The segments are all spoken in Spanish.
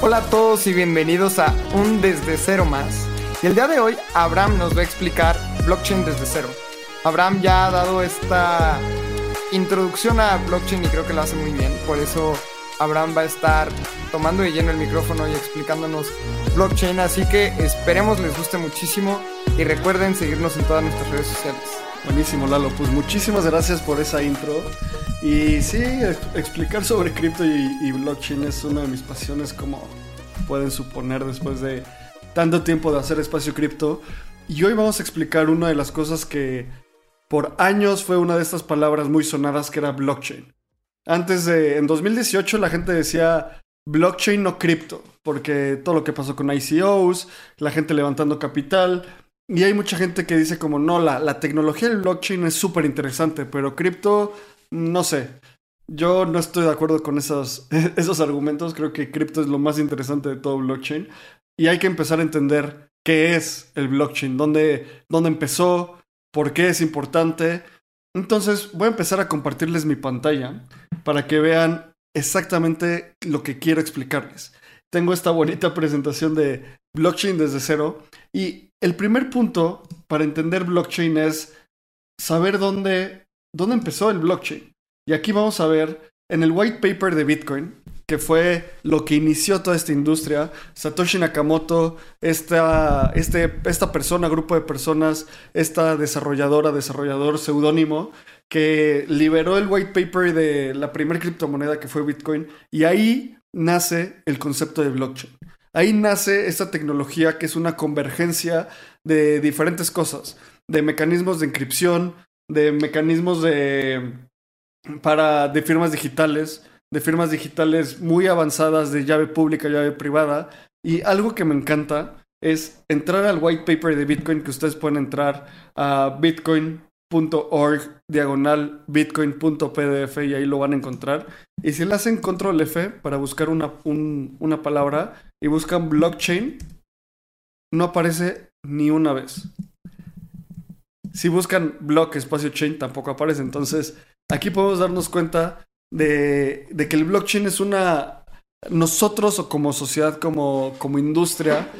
Hola a todos y bienvenidos a un Desde Cero más. Y el día de hoy Abraham nos va a explicar blockchain desde cero. Abraham ya ha dado esta introducción a blockchain y creo que lo hace muy bien. Por eso Abraham va a estar tomando de lleno el micrófono y explicándonos blockchain. Así que esperemos les guste muchísimo y recuerden seguirnos en todas nuestras redes sociales. Buenísimo, Lalo. Pues muchísimas gracias por esa intro. Y sí, explicar sobre cripto y, blockchain es una de mis pasiones, como pueden suponer después de tanto tiempo de hacer espacio cripto. Y hoy vamos a explicar una de las cosas que por años fue una de estas palabras muy sonadas que era blockchain. Antes de, en 2018 la gente decía blockchain no cripto, porque todo lo que pasó con ICOs, la gente levantando capital, y hay mucha gente que dice como, no, la, la tecnología del blockchain es súper interesante, pero cripto, no sé. Yo no estoy de acuerdo con esos, esos argumentos, creo que cripto es lo más interesante de todo blockchain. Y hay que empezar a entender qué es el blockchain, dónde, dónde empezó, por qué es importante. Entonces voy a empezar a compartirles mi pantalla para que vean exactamente lo que quiero explicarles. Tengo esta bonita presentación de blockchain desde cero y el primer punto para entender blockchain es saber dónde, dónde empezó el blockchain. Y aquí vamos a ver en el white paper de Bitcoin, que fue lo que inició toda esta industria, Satoshi Nakamoto, esta, este, esta persona, grupo de personas, esta desarrolladora, desarrollador seudónimo, que liberó el white paper de la primera criptomoneda que fue Bitcoin, y ahí nace el concepto de blockchain. Ahí nace esta tecnología que es una convergencia de diferentes cosas, de mecanismos de inscripción, de mecanismos de, para, de firmas digitales, de firmas digitales muy avanzadas de llave pública, llave privada. Y algo que me encanta es entrar al white paper de Bitcoin, que ustedes pueden entrar a bitcoin.org diagonal bitcoin.pdf y ahí lo van a encontrar. Y si le hacen control F para buscar una, una palabra y buscan blockchain, no aparece ni una vez. Si buscan block espacio chain, tampoco aparece. Entonces, aquí podemos darnos cuenta de, que el blockchain es una... Nosotros o como sociedad, como, como industria,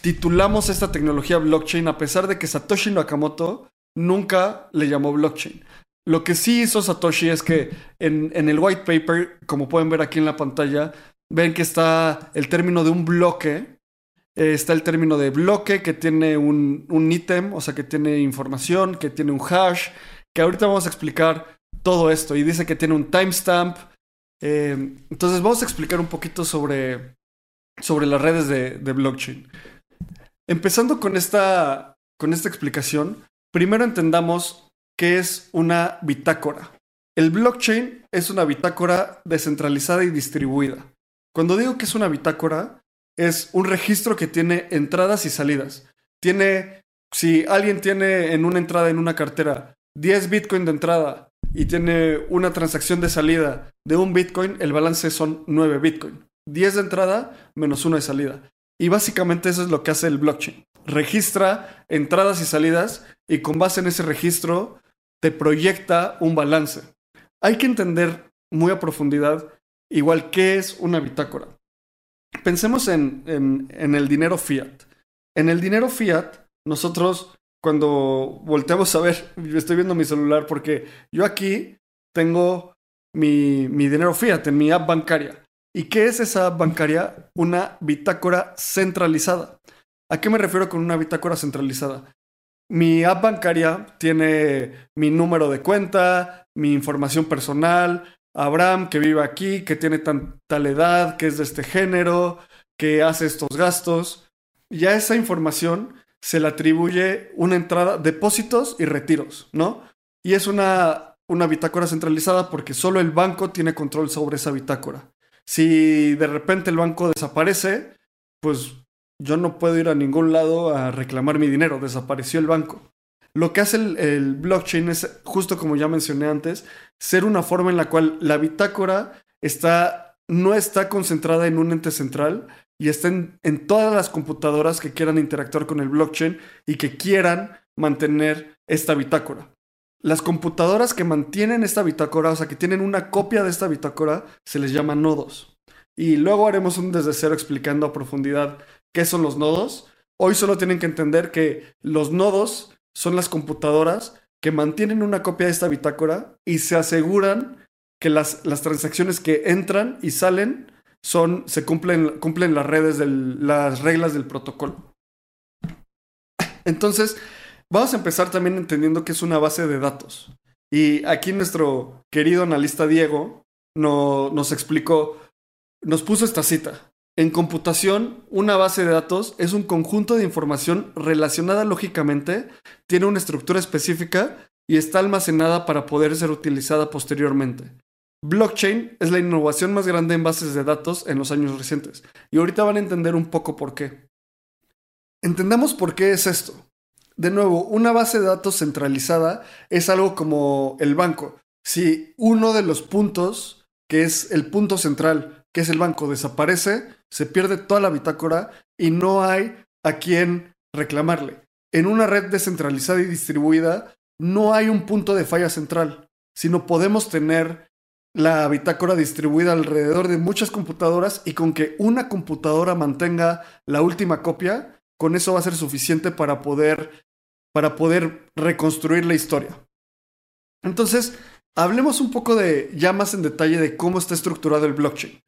titulamos esta tecnología blockchain a pesar de que Satoshi Nakamoto nunca le llamó blockchain. Lo que sí hizo Satoshi es que en, en, el white paper, como pueden ver aquí en la pantalla, ven que está el término de un bloque, eh, está el término de bloque que tiene un, un ítem, o sea, que tiene información, que tiene un hash, que ahorita vamos a explicar todo esto y dice que tiene un timestamp. Eh, entonces vamos a explicar un poquito sobre, sobre las redes de, de, blockchain. Empezando con esta, con esta explicación, primero entendamos qué es una bitácora. El blockchain es una bitácora descentralizada y distribuida. Cuando digo que es una bitácora, es un registro que tiene entradas y salidas. Tiene, si alguien tiene en una entrada en una cartera 10 Bitcoin de entrada y tiene una transacción de salida de un Bitcoin, el balance son 9 Bitcoin. 10 de entrada menos 1 de salida. Y básicamente eso es lo que hace el blockchain. Registra entradas y salidas y con base en ese registro te proyecta un balance. Hay que entender muy a profundidad igual qué es una bitácora. Pensemos en, en, el dinero fiat. En el dinero fiat, nosotros cuando volteamos a ver, estoy viendo mi celular porque yo aquí tengo mi, mi dinero fiat en mi app bancaria. ¿Y qué es esa app bancaria? Una bitácora centralizada. ¿A qué me refiero con una bitácora centralizada? Mi app bancaria tiene mi número de cuenta, mi información personal, Abraham que vive aquí, que tiene tan, tal edad, que es de este género, que hace estos gastos. Ya esa información se le atribuye una entrada, depósitos y retiros, ¿no? Y es una, una bitácora centralizada porque solo el banco tiene control sobre esa bitácora. Si de repente el banco desaparece, pues yo no puedo ir a ningún lado a reclamar mi dinero, desapareció el banco. Lo que hace el, blockchain es, justo como ya mencioné antes, ser una forma en la cual la bitácora está, no está concentrada en un ente central, y estén en todas las computadoras que quieran interactuar con el blockchain y que quieran mantener esta bitácora. Las computadoras que mantienen esta bitácora, o sea, que tienen una copia de esta bitácora, se les llama nodos. y luego haremos un desde cero explicando a profundidad qué son los nodos. Hoy solo tienen que entender que los nodos son las computadoras que mantienen una copia de esta bitácora y se aseguran que las, las transacciones que entran y salen son, se cumplen, cumplen las, redes del, las reglas del protocolo. Entonces, vamos a empezar también entendiendo que es una base de datos. Y aquí nuestro querido analista Diego no, nos explicó, nos puso esta cita. En computación, una base de datos es un conjunto de información relacionada lógicamente, tiene una estructura específica y está almacenada para poder ser utilizada posteriormente. Blockchain es la innovación más grande en bases de datos en los años recientes. Y ahorita van a entender un poco por qué. Entendamos por qué es esto. De nuevo, una base de datos centralizada es algo como el banco. Si uno de los puntos, que es el punto central, que es el banco, desaparece, se pierde toda la bitácora y no hay a quien reclamarle. En una red descentralizada y distribuida, no hay un punto de falla central, sino podemos tener la bitácora distribuida alrededor de muchas computadoras y con que una computadora mantenga la última copia, con eso va a ser suficiente para poder, para poder reconstruir la historia. Entonces, hablemos un poco de, ya más en detalle de cómo está estructurado el blockchain.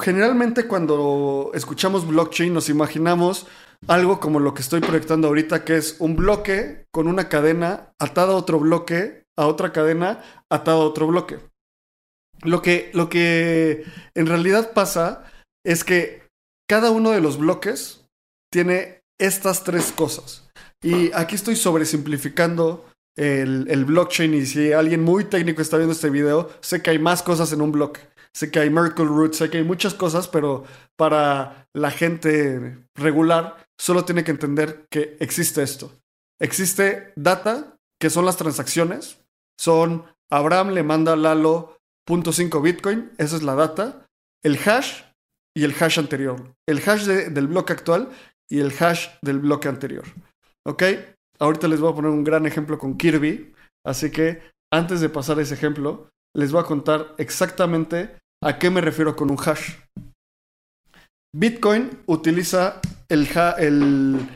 Generalmente cuando escuchamos blockchain nos imaginamos algo como lo que estoy proyectando ahorita, que es un bloque con una cadena atada a otro bloque, a otra cadena atada a otro bloque. Lo que, lo que en realidad pasa es que cada uno de los bloques tiene estas tres cosas. Y aquí estoy sobresimplificando el, el, blockchain y si alguien muy técnico está viendo este video, sé que hay más cosas en un bloque. Sé que hay Merkle Root, sé que hay muchas cosas, pero para la gente regular solo tiene que entender que existe esto. Existe data, que son las transacciones. Son Abraham le manda a Lalo .5 Bitcoin, esa es la data, el hash y el hash anterior. El hash del bloque actual y el hash del bloque anterior. ¿Ok? Ahorita les voy a poner un gran ejemplo con Kirby, así que antes de pasar ese ejemplo, les voy a contar exactamente a qué me refiero con un hash. Bitcoin utiliza el, el,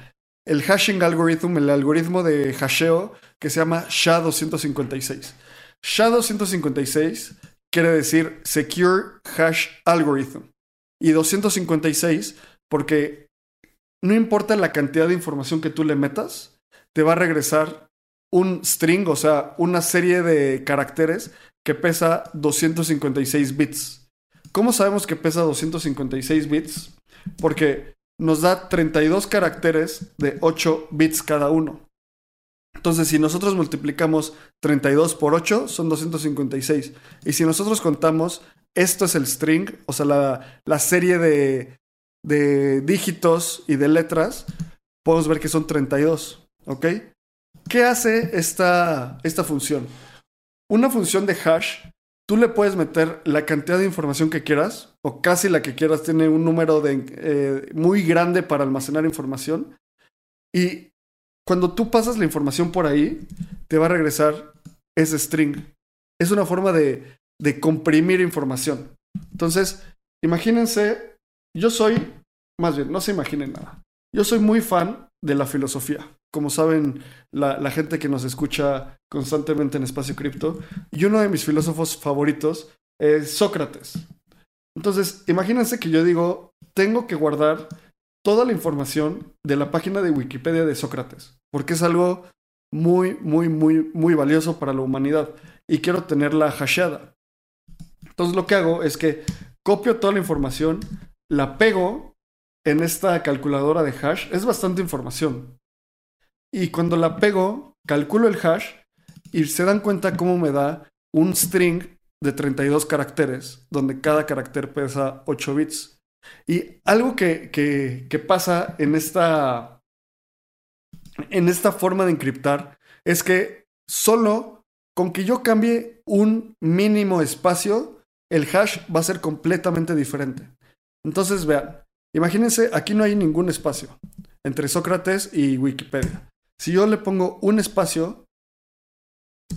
el hashing algorithm, el algoritmo de hasheo que se llama SHA-256. SHA-256 quiere decir Secure Hash Algorithm. Y 256 porque no importa la cantidad de información que tú le metas, te va a regresar un string, o sea, una serie de caracteres que pesa 256 bits. ¿Cómo sabemos que pesa 256 bits? Porque nos da 32 caracteres de 8 bits cada uno. Entonces, si nosotros multiplicamos 32 por 8, son 256. Y si nosotros contamos, esto es el string, o sea, la, serie de, de, dígitos y de letras, podemos ver que son 32. ¿Ok? ¿Qué hace esta, esta función? Una función de hash, tú le puedes meter la cantidad de información que quieras, o casi la que quieras, tiene un número de, eh, muy grande para almacenar información. Y cuando tú pasas la información por ahí, te va a regresar ese string. Es una forma de, de comprimir información. Entonces, imagínense, yo soy, más bien, no se imaginen nada. Yo soy muy fan de la filosofía. Como saben, la, gente que nos escucha constantemente en Espacio Cripto, y uno de mis filósofos favoritos es Sócrates. Entonces, imagínense que yo digo, tengo que guardar toda la información de la página de Wikipedia de Sócrates, porque es algo muy, muy, muy, muy valioso para la humanidad y quiero tenerla hasheada. Entonces lo que hago es que copio toda la información, la pego en esta calculadora de hash, es bastante información. Y cuando la pego, calculo el hash y se dan cuenta cómo me da un string de 32 caracteres, donde cada carácter pesa 8 bits. Y algo que, que, pasa en esta, en esta forma de encriptar es que solo con que yo cambie un mínimo espacio, el hash va a ser completamente diferente. Entonces, vean, imagínense, aquí no hay ningún espacio entre Sócrates y Wikipedia. Si yo le pongo un espacio,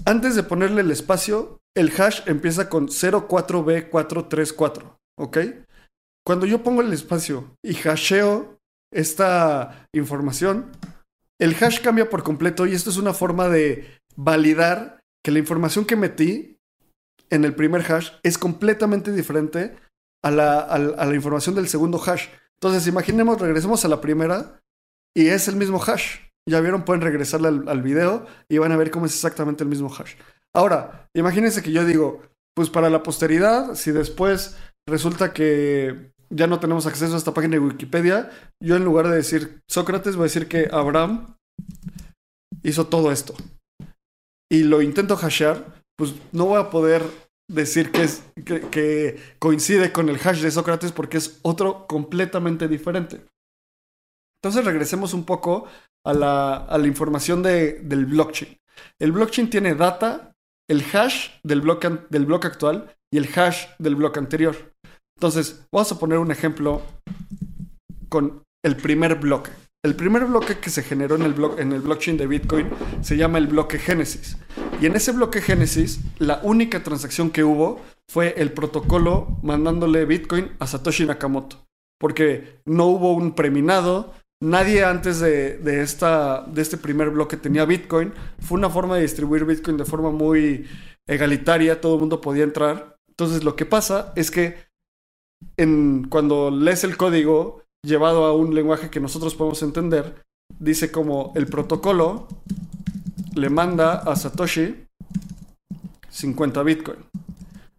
antes de ponerle el espacio, el hash empieza con 04B434, ¿ok? cuando yo pongo el espacio y hasheo esta información, el hash cambia por completo y esto es una forma de validar que la información que metí en el primer hash es completamente diferente a la, información del segundo hash. Entonces, imaginemos, regresemos a la primera y es el mismo hash. Ya vieron, pueden regresarle al, video y van a ver cómo es exactamente el mismo hash. Ahora, imagínense que yo digo, pues para la posteridad, si después resulta que ya no tenemos acceso a esta página de Wikipedia, yo en lugar de decir Sócrates voy a decir que Abraham hizo todo esto. Y lo intento hashear, pues no voy a poder decir que, que, coincide con el hash de Sócrates porque es otro completamente diferente. Entonces regresemos un poco a la, información de, del blockchain. El blockchain tiene data, el hash del bloque, del bloque actual y el hash del bloque anterior. Entonces, vamos a poner un ejemplo con el primer bloque. El primer bloque que se generó en el, en el blockchain de Bitcoin se llama el bloque Génesis. Y en ese bloque Génesis, la única transacción que hubo fue el protocolo mandándole Bitcoin a Satoshi Nakamoto. Porque no hubo un preminado, nadie antes de, este primer bloque tenía Bitcoin. Fue una forma de distribuir Bitcoin de forma muy egalitaria, todo el mundo podía entrar. Entonces lo que pasa es que cuando lees el código llevado a un lenguaje que nosotros podemos entender, dice como el protocolo le manda a Satoshi 50 Bitcoin.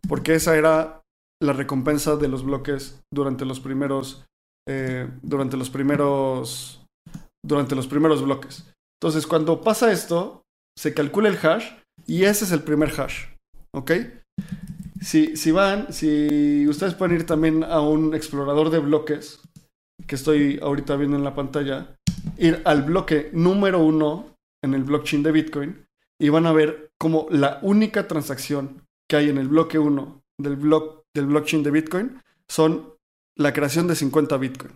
Porque esa era la recompensa de los bloques durante los primeros. Eh, durante los primeros. Durante los primeros bloques. Entonces, cuando pasa esto, se calcula el hash y ese es el primer hash. ¿Ok? Si, si van, si ustedes pueden ir también a un explorador de bloques, que estoy ahorita viendo en la pantalla, ir al bloque número uno en el blockchain de Bitcoin y van a ver como la única transacción que hay en el bloque 1 del, del blockchain de Bitcoin son la creación de 50 Bitcoin.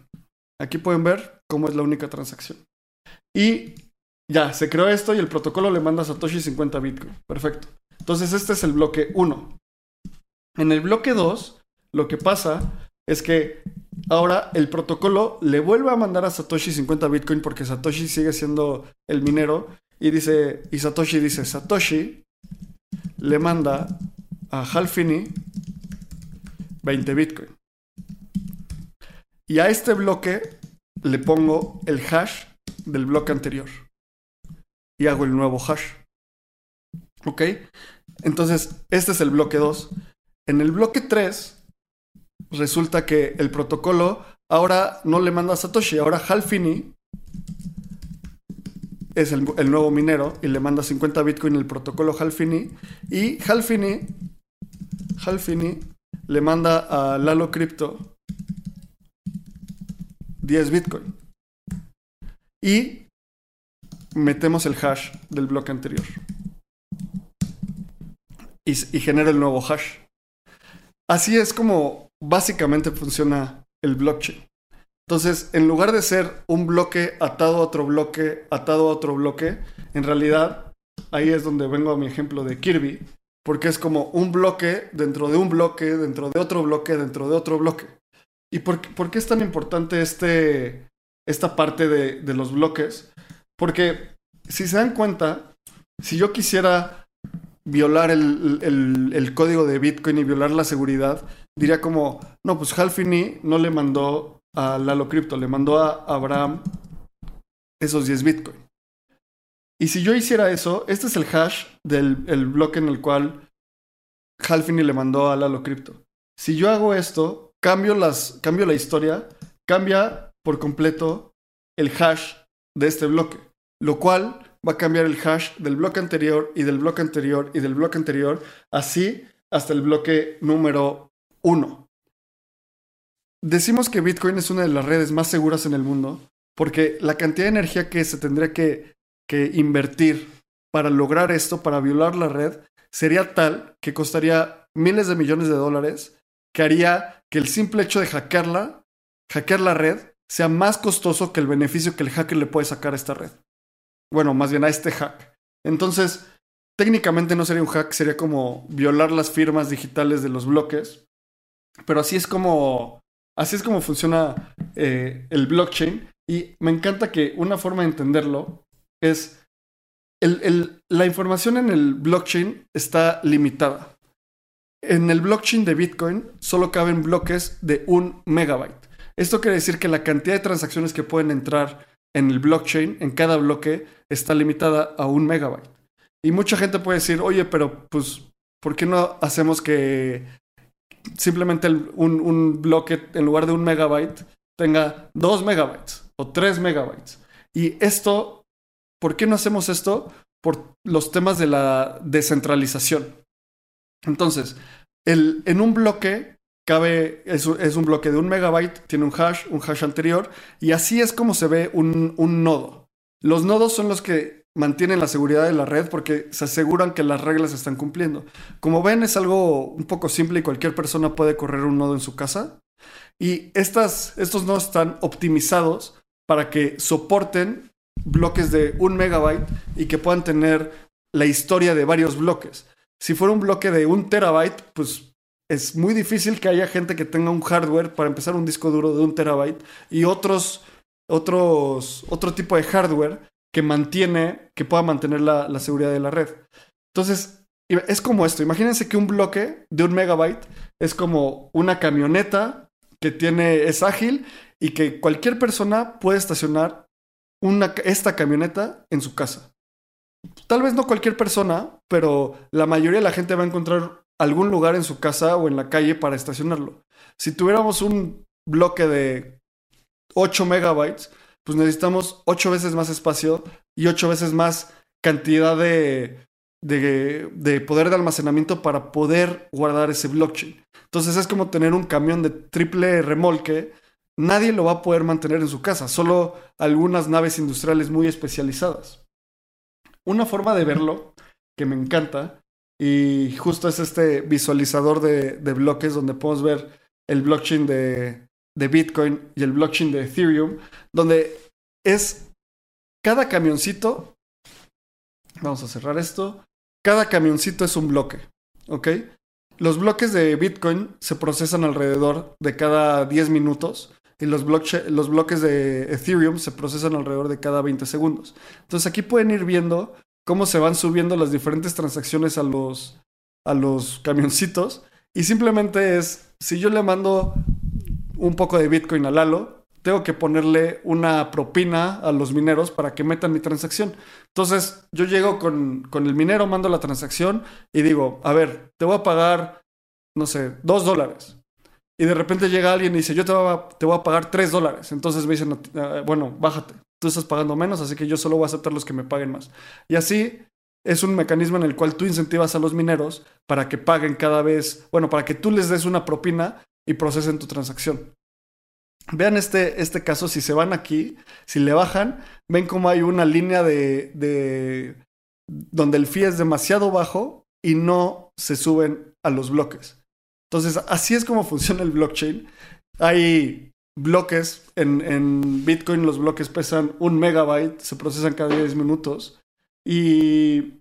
Aquí pueden ver cómo es la única transacción. Y ya, se creó esto y el protocolo le manda a Satoshi 50 Bitcoin. Perfecto. Entonces este es el bloque 1. En el bloque 2, lo que pasa es que ahora el protocolo le vuelve a mandar a Satoshi 50 Bitcoin porque Satoshi sigue siendo el minero y dice y Satoshi dice Satoshi le manda a Halfini 20 Bitcoin. Y a este bloque le pongo el hash del bloque anterior. Y hago el nuevo hash. ¿Ok? Entonces, este es el bloque 2. En el bloque 3, resulta que el protocolo ahora no le manda a Satoshi, ahora Halfini es el, el, nuevo minero y le manda 50 Bitcoin el protocolo Halfini. Y Halfini, Halfini le manda a Lalo Crypto 10 Bitcoin. Y metemos el hash del bloque anterior. Y, genera el nuevo hash. Así es como básicamente funciona el blockchain. Entonces, en lugar de ser un bloque atado a otro bloque, atado a otro bloque, en realidad ahí es donde vengo a mi ejemplo de Kirby, porque es como un bloque dentro de un bloque, dentro de otro bloque, dentro de otro bloque. ¿Y por, por qué es tan importante este, esta parte de, de los bloques? Porque si se dan cuenta, si yo quisiera violar el, el, código de Bitcoin y violar la seguridad, diría como, no, pues Halfini no le mandó a Lalo Crypto, le mandó a Abraham esos 10 Bitcoin. Y si yo hiciera eso, este es el hash del el bloque en el cual Halfini le mandó a Lalo Crypto. Si yo hago esto, cambio, las, la historia, cambia por completo el hash de este bloque, lo cual va a cambiar el hash del bloque anterior y del bloque anterior y del bloque anterior, así hasta el bloque número 1. Decimos que Bitcoin es una de las redes más seguras en el mundo porque la cantidad de energía que se tendría que, que invertir para lograr esto, para violar la red, sería tal que costaría miles de millones de dólares, que haría que el simple hecho de hackearla, hackear la red, sea más costoso que el beneficio que el hacker le puede sacar a esta red. Bueno, más bien a este hack. Entonces, técnicamente no sería un hack, sería como violar las firmas digitales de los bloques. Pero así es como Así es como funciona eh, el blockchain y me encanta que una forma de entenderlo es la información en el blockchain está limitada. En el blockchain de Bitcoin solo caben bloques de un megabyte. Esto quiere decir que la cantidad de transacciones que pueden entrar en el blockchain, en cada bloque, está limitada a un megabyte. Y mucha gente puede decir, oye, pero pues, ¿por qué no hacemos que simplemente un, bloque, en lugar de un megabyte, tenga dos megabytes o tres megabytes? Y esto, ¿por qué no hacemos esto? Por los temas de la descentralización. Entonces, el, en un bloque cabe, es, un bloque de un megabyte, tiene un hash, un hash anterior, y así es como se ve un, un nodo. Los nodos son los que mantienen la seguridad de la red porque se aseguran que las reglas están cumpliendo. Como ven, es algo un poco simple y cualquier persona puede correr un nodo en su casa. Y estas, estos nodos están optimizados para que soporten bloques de un megabyte y que puedan tener la historia de varios bloques. Si fuera un bloque de un terabyte, pues es muy difícil que haya gente que tenga un hardware para empezar un disco duro de un terabyte y otros, otros, otro tipo de hardware que mantiene, que pueda mantener la, la seguridad de la red. Entonces, es como esto. Imagínense que un bloque de un megabyte es como una camioneta que tiene, es ágil y que cualquier persona puede estacionar una, esta camioneta en su casa. Tal vez no cualquier persona, pero la mayoría de la gente va a encontrar algún lugar en su casa o en la calle para estacionarlo. Si tuviéramos un bloque de 8 megabytes, pues necesitamos 8 veces más espacio y 8 veces más cantidad de, de, de, poder de almacenamiento para poder guardar ese blockchain. Entonces es como tener un camión de triple remolque. Nadie lo va a poder mantener en su casa, solo algunas naves industriales muy especializadas. Una forma de verlo que me encanta y justo es este visualizador de, bloques donde podemos ver el blockchain de, de, Bitcoin y el blockchain de Ethereum, donde es cada camioncito, vamos a cerrar esto, cada camioncito es un bloque, ¿ok? Los bloques de Bitcoin se procesan alrededor de cada 10 minutos y los, bloques de Ethereum se procesan alrededor de cada 20 segundos. Entonces aquí pueden ir viendo cómo se van subiendo las diferentes transacciones a los, a los camioncitos. Y simplemente es, si yo le mando un poco de Bitcoin a Lalo, tengo que ponerle una propina a los mineros para que metan mi transacción. Entonces yo llego con, con el minero, mando la transacción y digo, a ver, te voy a pagar, no sé, dos dólares. Y de repente llega alguien y dice, yo te voy a, te voy a pagar tres dólares. Entonces me dicen, ah, bueno, bájate tú estás pagando menos, así que yo solo voy a aceptar los que me paguen más. Y así es un mecanismo en el cual tú incentivas a los mineros para que paguen cada vez, bueno, para que tú les des una propina y procesen tu transacción. Vean este, este caso, si se van aquí, si le bajan, ven cómo hay una línea de, de donde el fee es demasiado bajo y no se suben a los bloques. Entonces, así es como funciona el blockchain. Hay bloques. En, Bitcoin los bloques pesan un megabyte, se procesan cada 10 minutos. Y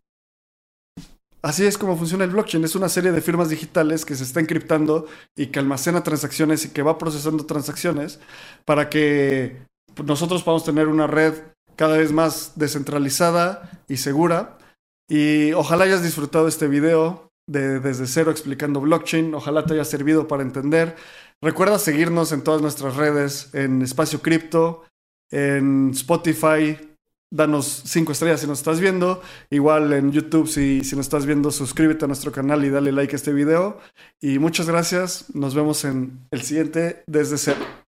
así es como funciona el blockchain. Es una serie de firmas digitales que se está encriptando y que almacena transacciones y que va procesando transacciones para que nosotros podamos tener una red cada vez más descentralizada y segura. Y ojalá hayas disfrutado este video de desde cero explicando blockchain. Ojalá te haya servido para entender Recuerda seguirnos en todas nuestras redes, en Espacio Cripto, en Spotify. Danos cinco estrellas si nos estás viendo. Igual en YouTube, si, si nos estás viendo, suscríbete a nuestro canal y dale like a este video. Y muchas gracias. Nos vemos en el siguiente desde cero.